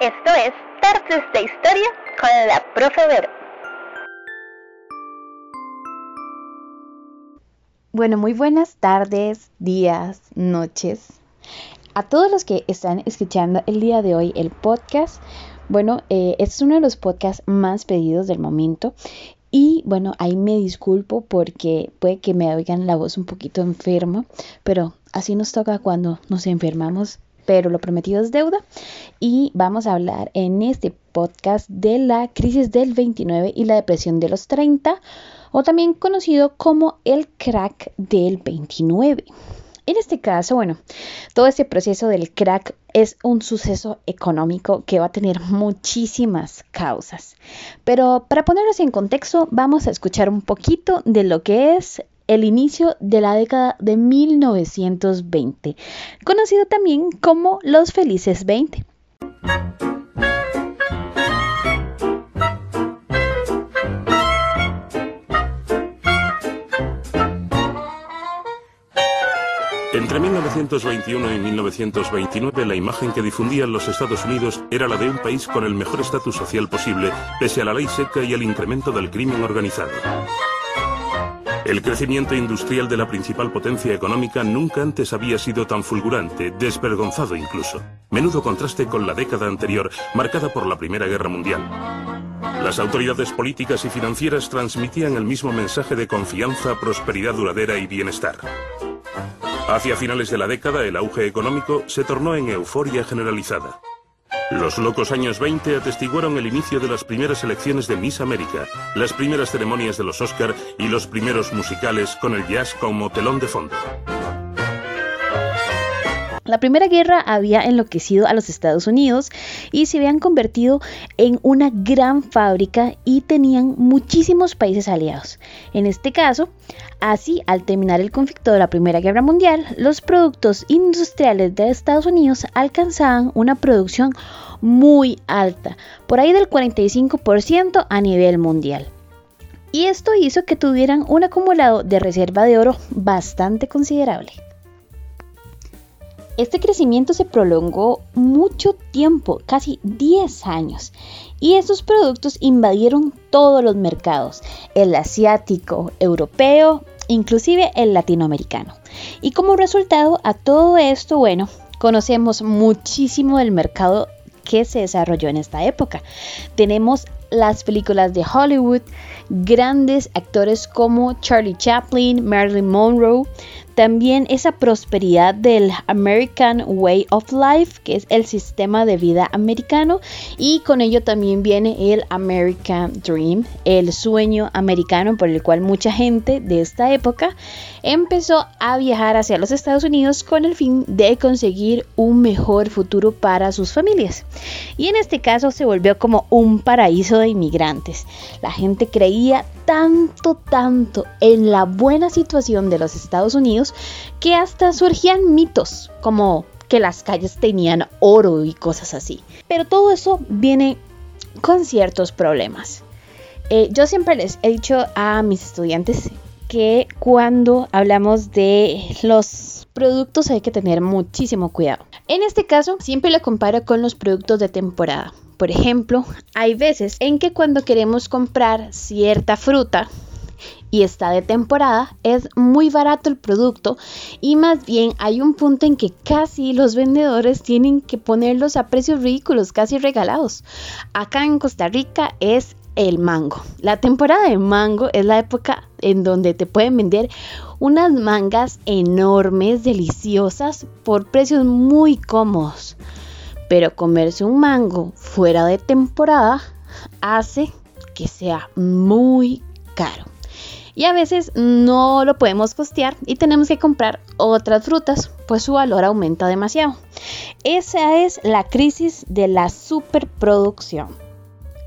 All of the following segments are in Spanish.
Esto es Tardes de Historia con la Profe Vero. Bueno, muy buenas tardes, días, noches. A todos los que están escuchando el día de hoy el podcast, bueno, eh, es uno de los podcasts más pedidos del momento y bueno, ahí me disculpo porque puede que me oigan la voz un poquito enferma, pero así nos toca cuando nos enfermamos, pero lo prometido es deuda. Y vamos a hablar en este podcast de la crisis del 29 y la depresión de los 30, o también conocido como el crack del 29. En este caso, bueno, todo este proceso del crack es un suceso económico que va a tener muchísimas causas. Pero para ponerlos en contexto, vamos a escuchar un poquito de lo que es el inicio de la década de 1920, conocido también como los felices 20. Entre 1921 y 1929 la imagen que difundían los Estados Unidos era la de un país con el mejor estatus social posible, pese a la ley seca y el incremento del crimen organizado. El crecimiento industrial de la principal potencia económica nunca antes había sido tan fulgurante, desvergonzado incluso. Menudo contraste con la década anterior, marcada por la Primera Guerra Mundial. Las autoridades políticas y financieras transmitían el mismo mensaje de confianza, prosperidad duradera y bienestar. Hacia finales de la década, el auge económico se tornó en euforia generalizada. Los locos años 20 atestiguaron el inicio de las primeras elecciones de Miss América, las primeras ceremonias de los Oscar y los primeros musicales con el jazz como telón de fondo. La Primera Guerra había enloquecido a los Estados Unidos y se habían convertido en una gran fábrica y tenían muchísimos países aliados. En este caso, así al terminar el conflicto de la Primera Guerra Mundial, los productos industriales de Estados Unidos alcanzaban una producción muy alta, por ahí del 45% a nivel mundial. Y esto hizo que tuvieran un acumulado de reserva de oro bastante considerable. Este crecimiento se prolongó mucho tiempo, casi 10 años, y estos productos invadieron todos los mercados, el asiático, europeo, inclusive el latinoamericano. Y como resultado a todo esto, bueno, conocemos muchísimo del mercado que se desarrolló en esta época. Tenemos las películas de Hollywood, grandes actores como Charlie Chaplin, Marilyn Monroe, también esa prosperidad del American Way of Life, que es el sistema de vida americano, y con ello también viene el American Dream, el sueño americano por el cual mucha gente de esta época empezó a viajar hacia los Estados Unidos con el fin de conseguir un mejor futuro para sus familias. Y en este caso se volvió como un paraíso de inmigrantes. La gente creía tanto, tanto en la buena situación de los Estados Unidos que hasta surgían mitos como que las calles tenían oro y cosas así. Pero todo eso viene con ciertos problemas. Eh, yo siempre les he dicho a mis estudiantes que cuando hablamos de los productos hay que tener muchísimo cuidado. En este caso, siempre lo comparo con los productos de temporada. Por ejemplo, hay veces en que cuando queremos comprar cierta fruta, y está de temporada, es muy barato el producto y más bien hay un punto en que casi los vendedores tienen que ponerlos a precios ridículos, casi regalados. Acá en Costa Rica es el mango. La temporada de mango es la época en donde te pueden vender unas mangas enormes, deliciosas, por precios muy cómodos. Pero comerse un mango fuera de temporada hace que sea muy caro. Y a veces no lo podemos costear y tenemos que comprar otras frutas, pues su valor aumenta demasiado. Esa es la crisis de la superproducción.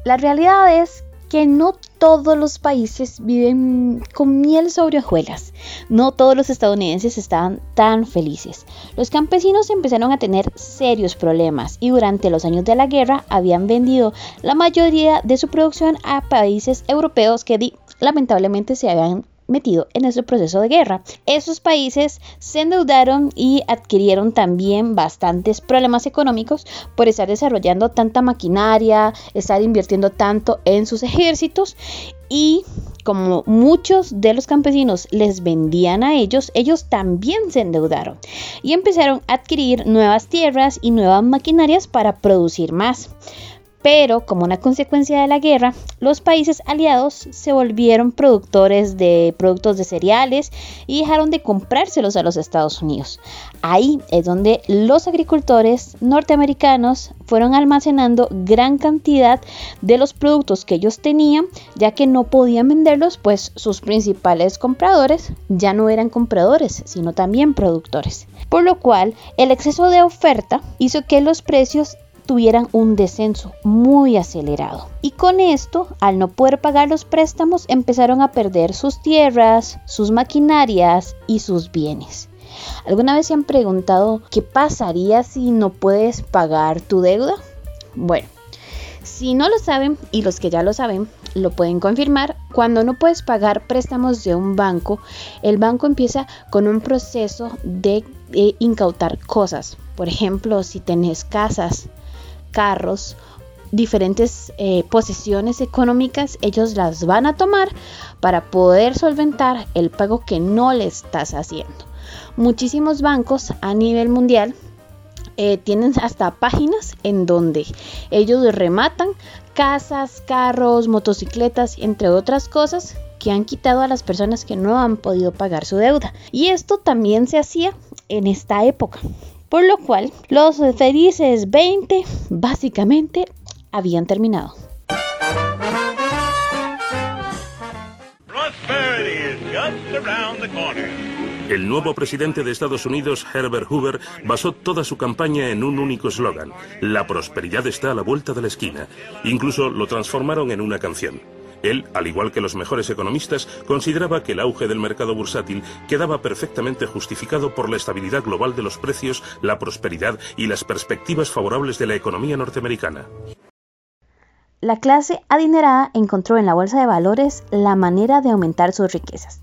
La realidad es que no todos los países viven con miel sobre hojuelas. No todos los estadounidenses estaban tan felices. Los campesinos empezaron a tener serios problemas y durante los años de la guerra habían vendido la mayoría de su producción a países europeos que lamentablemente se habían en ese proceso de guerra. Esos países se endeudaron y adquirieron también bastantes problemas económicos por estar desarrollando tanta maquinaria, estar invirtiendo tanto en sus ejércitos y como muchos de los campesinos les vendían a ellos, ellos también se endeudaron y empezaron a adquirir nuevas tierras y nuevas maquinarias para producir más. Pero como una consecuencia de la guerra, los países aliados se volvieron productores de productos de cereales y dejaron de comprárselos a los Estados Unidos. Ahí es donde los agricultores norteamericanos fueron almacenando gran cantidad de los productos que ellos tenían, ya que no podían venderlos, pues sus principales compradores ya no eran compradores, sino también productores. Por lo cual, el exceso de oferta hizo que los precios tuvieran un descenso muy acelerado. Y con esto, al no poder pagar los préstamos, empezaron a perder sus tierras, sus maquinarias y sus bienes. ¿Alguna vez se han preguntado qué pasaría si no puedes pagar tu deuda? Bueno, si no lo saben y los que ya lo saben lo pueden confirmar, cuando no puedes pagar préstamos de un banco, el banco empieza con un proceso de, de incautar cosas. Por ejemplo, si tenés casas, carros, diferentes eh, posesiones económicas, ellos las van a tomar para poder solventar el pago que no le estás haciendo. Muchísimos bancos a nivel mundial eh, tienen hasta páginas en donde ellos rematan casas, carros, motocicletas, entre otras cosas que han quitado a las personas que no han podido pagar su deuda. Y esto también se hacía en esta época por lo cual los felices 20 básicamente habían terminado. El nuevo presidente de Estados Unidos, Herbert Hoover, basó toda su campaña en un único eslogan, la prosperidad está a la vuelta de la esquina. Incluso lo transformaron en una canción. Él, al igual que los mejores economistas, consideraba que el auge del mercado bursátil quedaba perfectamente justificado por la estabilidad global de los precios, la prosperidad y las perspectivas favorables de la economía norteamericana. La clase adinerada encontró en la bolsa de valores la manera de aumentar sus riquezas.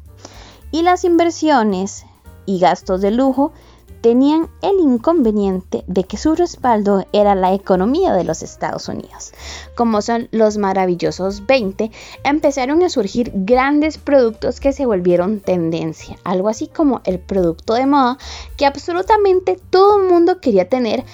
Y las inversiones y gastos de lujo tenían el inconveniente de que su respaldo era la economía de los Estados Unidos. Como son los maravillosos 20, empezaron a surgir grandes productos que se volvieron tendencia, algo así como el producto de moda que absolutamente todo el mundo quería tener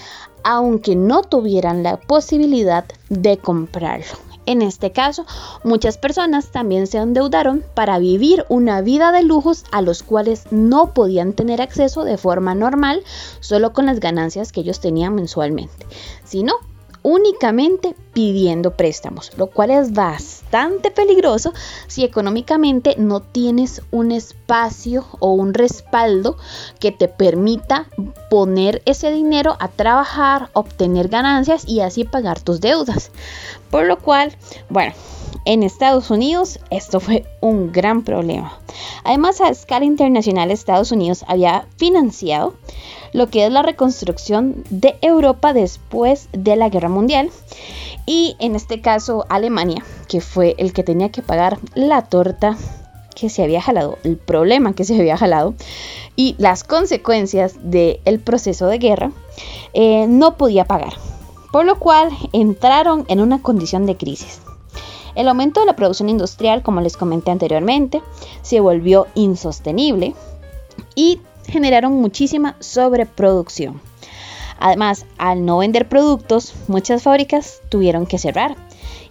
aunque no tuvieran la posibilidad de comprarlo. En este caso, muchas personas también se endeudaron para vivir una vida de lujos a los cuales no podían tener acceso de forma normal solo con las ganancias que ellos tenían mensualmente, sino únicamente pidiendo préstamos, lo cual es bastante peligroso si económicamente no tienes un espacio o un respaldo que te permita poner ese dinero a trabajar, obtener ganancias y así pagar tus deudas. Por lo cual, bueno, en Estados Unidos esto fue un gran problema. Además, a escala internacional, Estados Unidos había financiado lo que es la reconstrucción de Europa después de la Guerra Mundial. Y en este caso Alemania, que fue el que tenía que pagar la torta que se había jalado, el problema que se había jalado y las consecuencias del proceso de guerra, eh, no podía pagar. Por lo cual entraron en una condición de crisis. El aumento de la producción industrial, como les comenté anteriormente, se volvió insostenible y generaron muchísima sobreproducción. Además, al no vender productos, muchas fábricas tuvieron que cerrar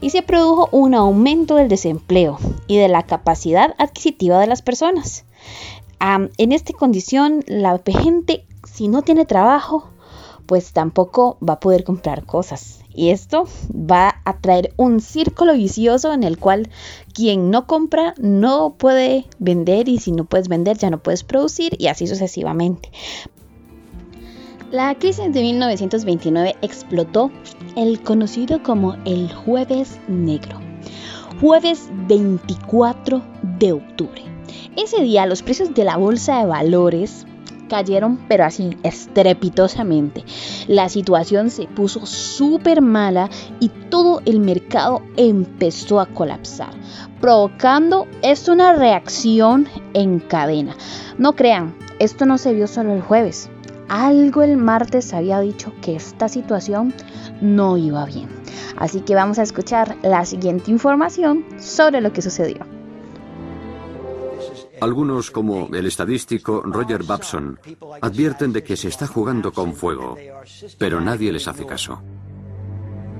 y se produjo un aumento del desempleo y de la capacidad adquisitiva de las personas. en esta condición, la gente, si no tiene trabajo, pues tampoco va a poder comprar cosas. Y esto va a traer un círculo vicioso en el cual quien no compra no puede vender y si no puedes vender ya no puedes producir y así sucesivamente. La crisis de 1929 explotó el conocido como el jueves negro, jueves 24 de octubre. Ese día los precios de la bolsa de valores cayeron pero así estrepitosamente. La situación se puso súper mala y todo el mercado empezó a colapsar, provocando esto una reacción en cadena. No crean, esto no se vio solo el jueves. Algo el martes había dicho que esta situación no iba bien. Así que vamos a escuchar la siguiente información sobre lo que sucedió. Algunos, como el estadístico Roger Babson, advierten de que se está jugando con fuego, pero nadie les hace caso.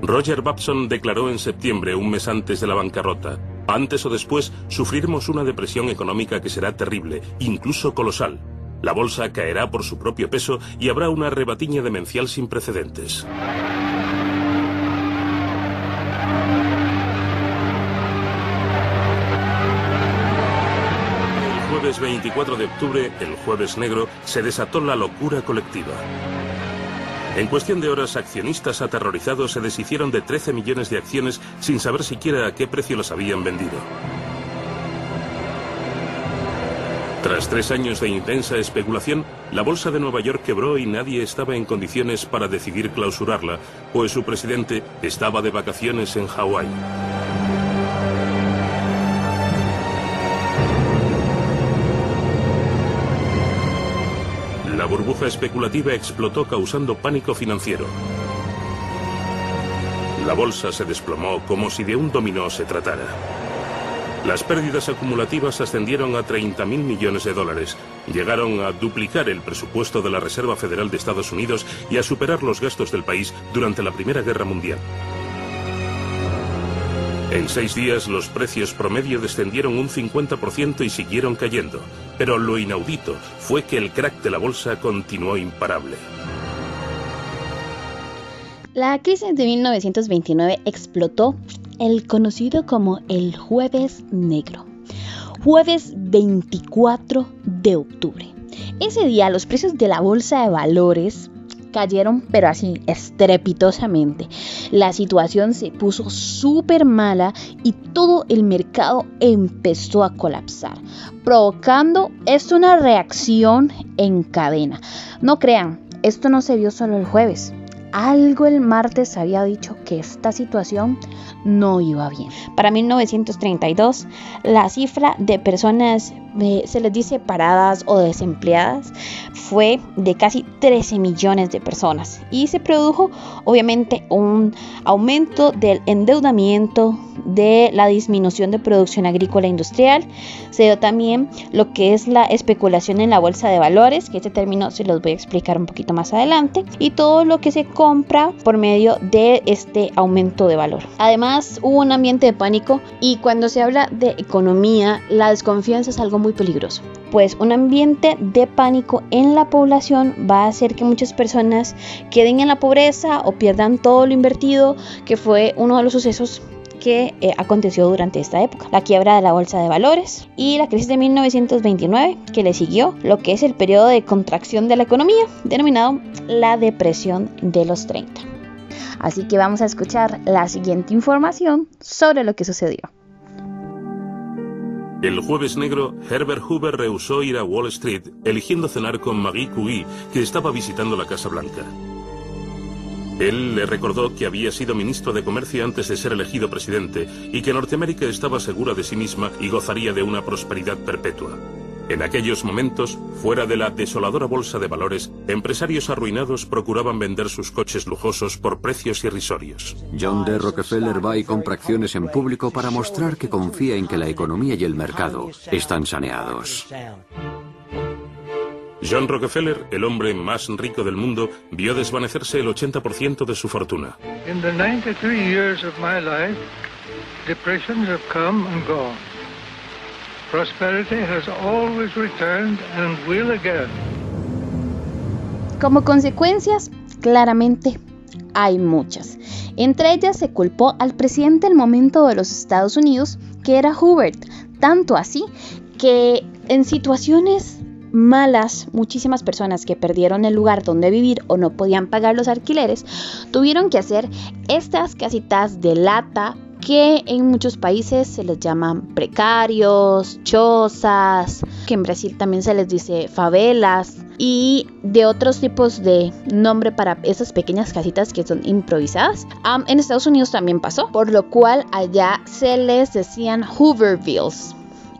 Roger Babson declaró en septiembre, un mes antes de la bancarrota, antes o después sufriremos una depresión económica que será terrible, incluso colosal. La bolsa caerá por su propio peso y habrá una rebatiña demencial sin precedentes. El jueves 24 de octubre, el jueves negro, se desató la locura colectiva. En cuestión de horas, accionistas aterrorizados se deshicieron de 13 millones de acciones sin saber siquiera a qué precio las habían vendido. Tras tres años de intensa especulación, la bolsa de Nueva York quebró y nadie estaba en condiciones para decidir clausurarla, pues su presidente estaba de vacaciones en Hawái. La burbuja especulativa explotó causando pánico financiero. La bolsa se desplomó como si de un dominó se tratara. Las pérdidas acumulativas ascendieron a 30.000 millones de dólares, llegaron a duplicar el presupuesto de la Reserva Federal de Estados Unidos y a superar los gastos del país durante la Primera Guerra Mundial. En seis días los precios promedio descendieron un 50% y siguieron cayendo, pero lo inaudito fue que el crack de la bolsa continuó imparable. La crisis de 1929 explotó el conocido como el jueves negro, jueves 24 de octubre. Ese día los precios de la bolsa de valores cayeron pero así estrepitosamente. La situación se puso súper mala y todo el mercado empezó a colapsar, provocando esto una reacción en cadena. No crean, esto no se vio solo el jueves algo el martes había dicho que esta situación no iba bien. Para 1932, la cifra de personas, eh, se les dice paradas o desempleadas, fue de casi 13 millones de personas y se produjo obviamente un aumento del endeudamiento, de la disminución de producción agrícola e industrial, se dio también lo que es la especulación en la bolsa de valores, que este término se los voy a explicar un poquito más adelante, y todo lo que se compra por medio de este aumento de valor. Además, hubo un ambiente de pánico y cuando se habla de economía, la desconfianza es algo muy peligroso pues un ambiente de pánico en la población va a hacer que muchas personas queden en la pobreza o pierdan todo lo invertido, que fue uno de los sucesos que eh, aconteció durante esta época. La quiebra de la bolsa de valores y la crisis de 1929 que le siguió, lo que es el periodo de contracción de la economía, denominado la depresión de los 30. Así que vamos a escuchar la siguiente información sobre lo que sucedió. El jueves negro, Herbert Hoover rehusó ir a Wall Street, eligiendo cenar con Marie Curie, que estaba visitando la Casa Blanca. Él le recordó que había sido ministro de Comercio antes de ser elegido presidente y que Norteamérica estaba segura de sí misma y gozaría de una prosperidad perpetua. En aquellos momentos, fuera de la desoladora bolsa de valores, empresarios arruinados procuraban vender sus coches lujosos por precios irrisorios. John D. Rockefeller va y compra acciones en público para mostrar que confía en que la economía y el mercado están saneados. John Rockefeller, el hombre más rico del mundo, vio desvanecerse el 80% de su fortuna. In the 93 years of my life, depressions have come and gone. Como consecuencias, claramente hay muchas. Entre ellas se culpó al presidente del momento de los Estados Unidos, que era Hubert, tanto así que en situaciones malas, muchísimas personas que perdieron el lugar donde vivir o no podían pagar los alquileres, tuvieron que hacer estas casitas de lata que en muchos países se les llaman precarios, chozas, que en Brasil también se les dice favelas. y de otros tipos de nombre para esas pequeñas casitas que son improvisadas. en Estados Unidos también pasó, por lo cual allá se les decían Hoovervilles.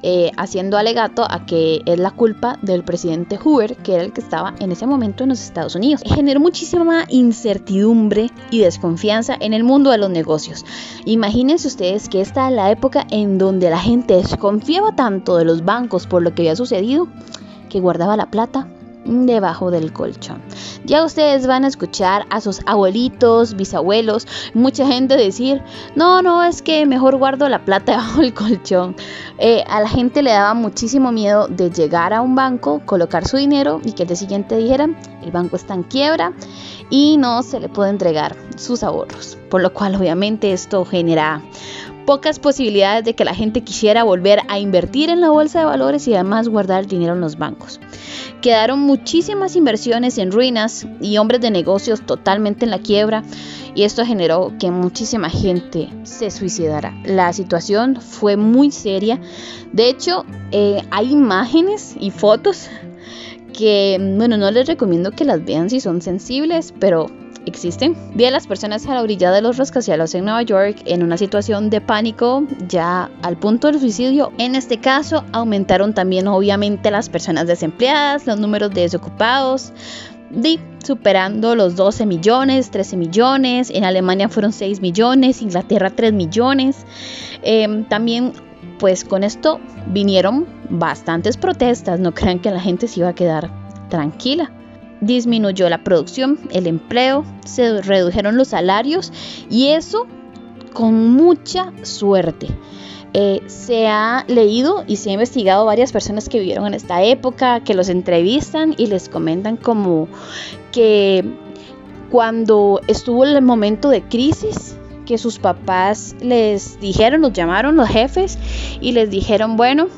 Eh, haciendo alegato a que es la culpa del presidente Hoover, que era el que estaba en ese momento en los Estados Unidos. Generó muchísima incertidumbre y desconfianza en el mundo de los negocios. Imagínense ustedes que esta es la época en donde la gente desconfiaba tanto de los bancos por lo que había sucedido que guardaba la plata debajo del colchón. Ya ustedes van a escuchar a sus abuelitos, bisabuelos, mucha gente decir, no, no, es que mejor guardo la plata debajo del colchón. Eh, a la gente le daba muchísimo miedo de llegar a un banco, colocar su dinero y que el día siguiente dijeran, el banco está en quiebra y no se le puede entregar sus ahorros. Por lo cual obviamente esto genera pocas posibilidades de que la gente quisiera volver a invertir en la bolsa de valores y además guardar dinero en los bancos. Quedaron muchísimas inversiones en ruinas y hombres de negocios totalmente en la quiebra y esto generó que muchísima gente se suicidara. La situación fue muy seria. De hecho, eh, hay imágenes y fotos que, bueno, no les recomiendo que las vean si son sensibles, pero existen. Vi las personas a la orilla de los rascacielos en Nueva York en una situación de pánico ya al punto del suicidio. En este caso aumentaron también obviamente las personas desempleadas, los números de desocupados, de, superando los 12 millones, 13 millones, en Alemania fueron 6 millones, Inglaterra 3 millones. Em, también pues con esto vinieron bastantes protestas, no crean que la gente se iba a quedar tranquila disminuyó la producción, el empleo, se redujeron los salarios y eso con mucha suerte. Eh, se ha leído y se ha investigado varias personas que vivieron en esta época, que los entrevistan y les comentan como que cuando estuvo el momento de crisis, que sus papás les dijeron, los llamaron los jefes y les dijeron, bueno,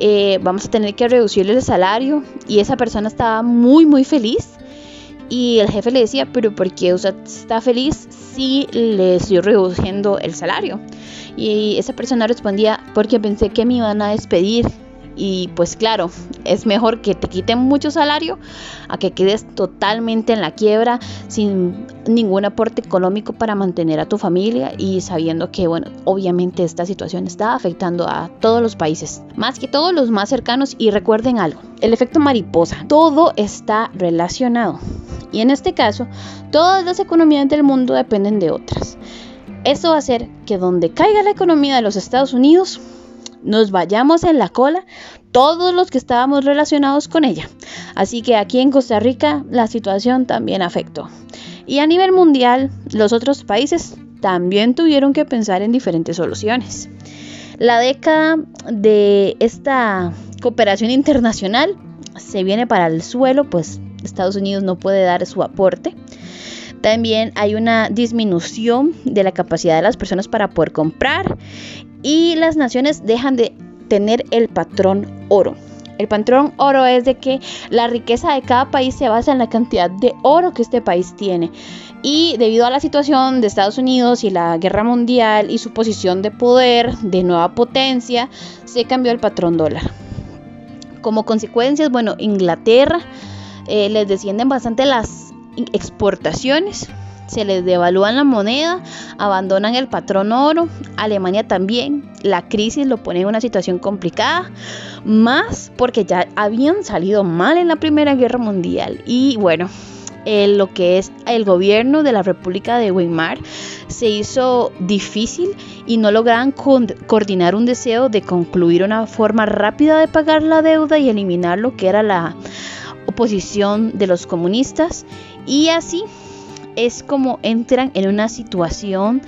eh, vamos a tener que reducirle el salario y esa persona estaba muy muy feliz y el jefe le decía, pero ¿por qué usted está feliz si le estoy reduciendo el salario? Y esa persona respondía, porque pensé que me iban a despedir y pues claro, es mejor que te quiten mucho salario a que quedes totalmente en la quiebra sin ningún aporte económico para mantener a tu familia y sabiendo que, bueno, obviamente esta situación está afectando a todos los países, más que todos los más cercanos. Y recuerden algo, el efecto mariposa, todo está relacionado. Y en este caso, todas las economías del mundo dependen de otras. Esto va a hacer que donde caiga la economía de los Estados Unidos, nos vayamos en la cola todos los que estábamos relacionados con ella. Así que aquí en Costa Rica la situación también afectó. Y a nivel mundial, los otros países también tuvieron que pensar en diferentes soluciones. La década de esta cooperación internacional se viene para el suelo, pues Estados Unidos no puede dar su aporte. También hay una disminución de la capacidad de las personas para poder comprar y las naciones dejan de tener el patrón oro. El patrón oro es de que la riqueza de cada país se basa en la cantidad de oro que este país tiene. Y debido a la situación de Estados Unidos y la guerra mundial y su posición de poder, de nueva potencia, se cambió el patrón dólar. Como consecuencias, bueno, Inglaterra eh, les descienden bastante las exportaciones se les devalúan la moneda, abandonan el patrón oro, Alemania también, la crisis lo pone en una situación complicada, más porque ya habían salido mal en la Primera Guerra Mundial y bueno, lo que es el gobierno de la República de Weimar se hizo difícil y no lograban coordinar un deseo de concluir una forma rápida de pagar la deuda y eliminar lo que era la oposición de los comunistas y así es como entran en una situación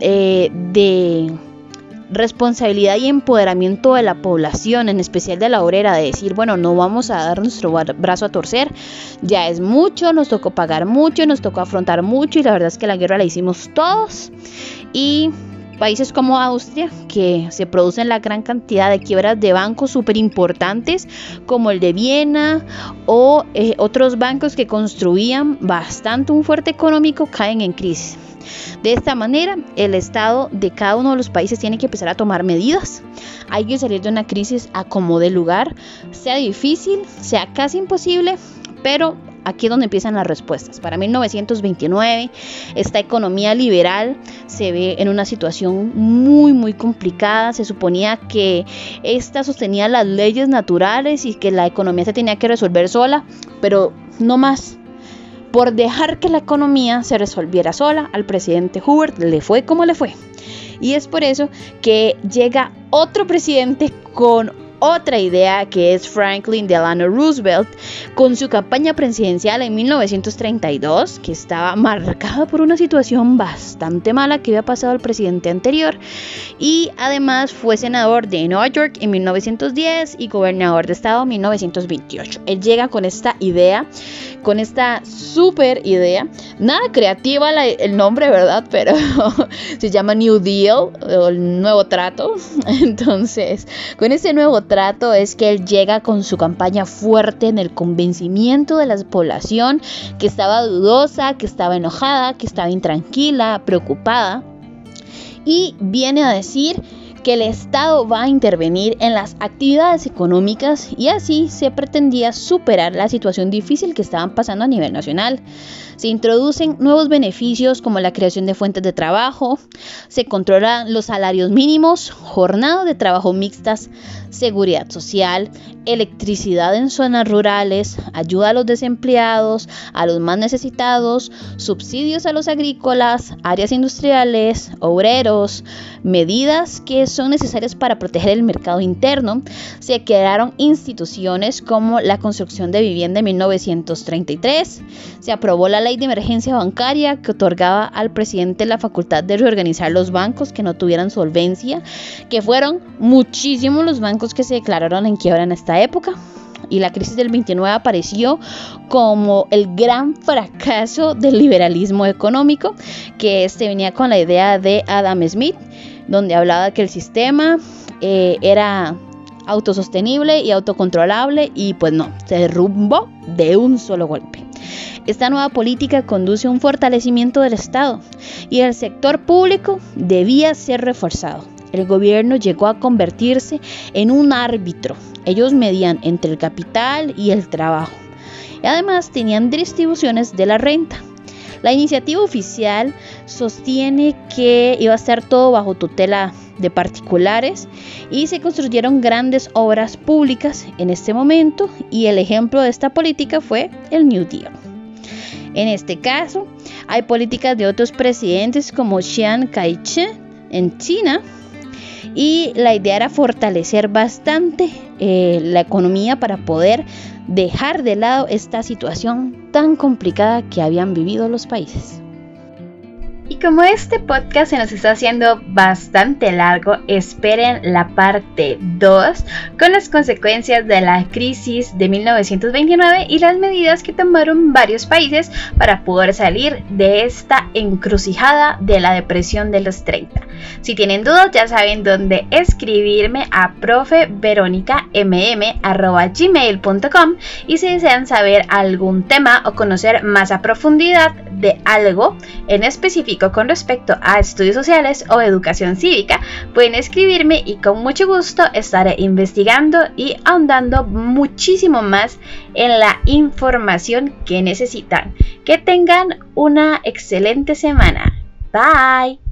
eh, de responsabilidad y empoderamiento de la población, en especial de la obrera, de decir, bueno, no vamos a dar nuestro brazo a torcer, ya es mucho, nos tocó pagar mucho, nos tocó afrontar mucho y la verdad es que la guerra la hicimos todos y países como Austria, que se producen la gran cantidad de quiebras de bancos súper importantes, como el de Viena o eh, otros bancos que construían bastante un fuerte económico, caen en crisis. De esta manera, el Estado de cada uno de los países tiene que empezar a tomar medidas. Hay que salir de una crisis a como de lugar, sea difícil, sea casi imposible, Pero aquí es donde empiezan las respuestas. Para 1929, esta economía liberal se ve en una situación muy, muy complicada. Se suponía que esta sostenía las leyes naturales y que la economía se tenía que resolver sola, pero no más. Por dejar que la economía se resolviera sola, al presidente Hoover le fue como le fue. Y es por eso que llega otro presidente con otra idea que es Franklin Delano Roosevelt con su campaña presidencial en 1932 que estaba marcada por una situación bastante mala que había pasado el presidente anterior y además fue senador de Nueva York en 1910 y gobernador de estado en 1928. Él llega con esta idea, con esta super idea, nada creativa el nombre, ¿verdad? Pero se llama New Deal o el nuevo trato. Entonces, con ese nuevo trato es que él llega con su campaña fuerte en el convencimiento de la población que estaba dudosa, que estaba enojada, que estaba intranquila, preocupada. Y viene a decir que el Estado va a intervenir en las actividades económicas y así se pretendía superar la situación difícil que estaban pasando a nivel nacional. Se introducen nuevos beneficios como la creación de fuentes de trabajo, se controlan los salarios mínimos, jornadas de trabajo mixtas, seguridad social, electricidad en zonas rurales, ayuda a los desempleados, a los más necesitados, subsidios a los agrícolas, áreas industriales, obreros, medidas que son necesarias para proteger el mercado interno. Se crearon instituciones como la construcción de vivienda en 1933, se aprobó la ley de emergencia bancaria que otorgaba al presidente la facultad de reorganizar los bancos que no tuvieran solvencia, que fueron muchísimos los bancos que se declararon en quiebra en esta época. Y la crisis del 29 apareció como el gran fracaso del liberalismo económico, que este venía con la idea de Adam Smith, donde hablaba que el sistema eh, era autosostenible y autocontrolable y pues no, se derrumbó de un solo golpe. Esta nueva política conduce a un fortalecimiento del Estado y el sector público debía ser reforzado. El gobierno llegó a convertirse en un árbitro. Ellos medían entre el capital y el trabajo. Y además tenían distribuciones de la renta. La iniciativa oficial sostiene que iba a ser todo bajo tutela de particulares y se construyeron grandes obras públicas en este momento y el ejemplo de esta política fue el New Deal. En este caso, hay políticas de otros presidentes como Chiang Kai-shek en China y la idea era fortalecer bastante eh, la economía para poder dejar de lado esta situación tan complicada que habían vivido los países. Y como este podcast se nos está haciendo bastante largo, esperen la parte 2 con las consecuencias de la crisis de 1929 y las medidas que tomaron varios países para poder salir de esta encrucijada de la depresión de los 30. Si tienen dudas ya saben dónde escribirme a profeveronicamm.gmail.com y si desean saber algún tema o conocer más a profundidad de algo en con respecto a estudios sociales o educación cívica, pueden escribirme y con mucho gusto estaré investigando y ahondando muchísimo más en la información que necesitan. Que tengan una excelente semana. Bye.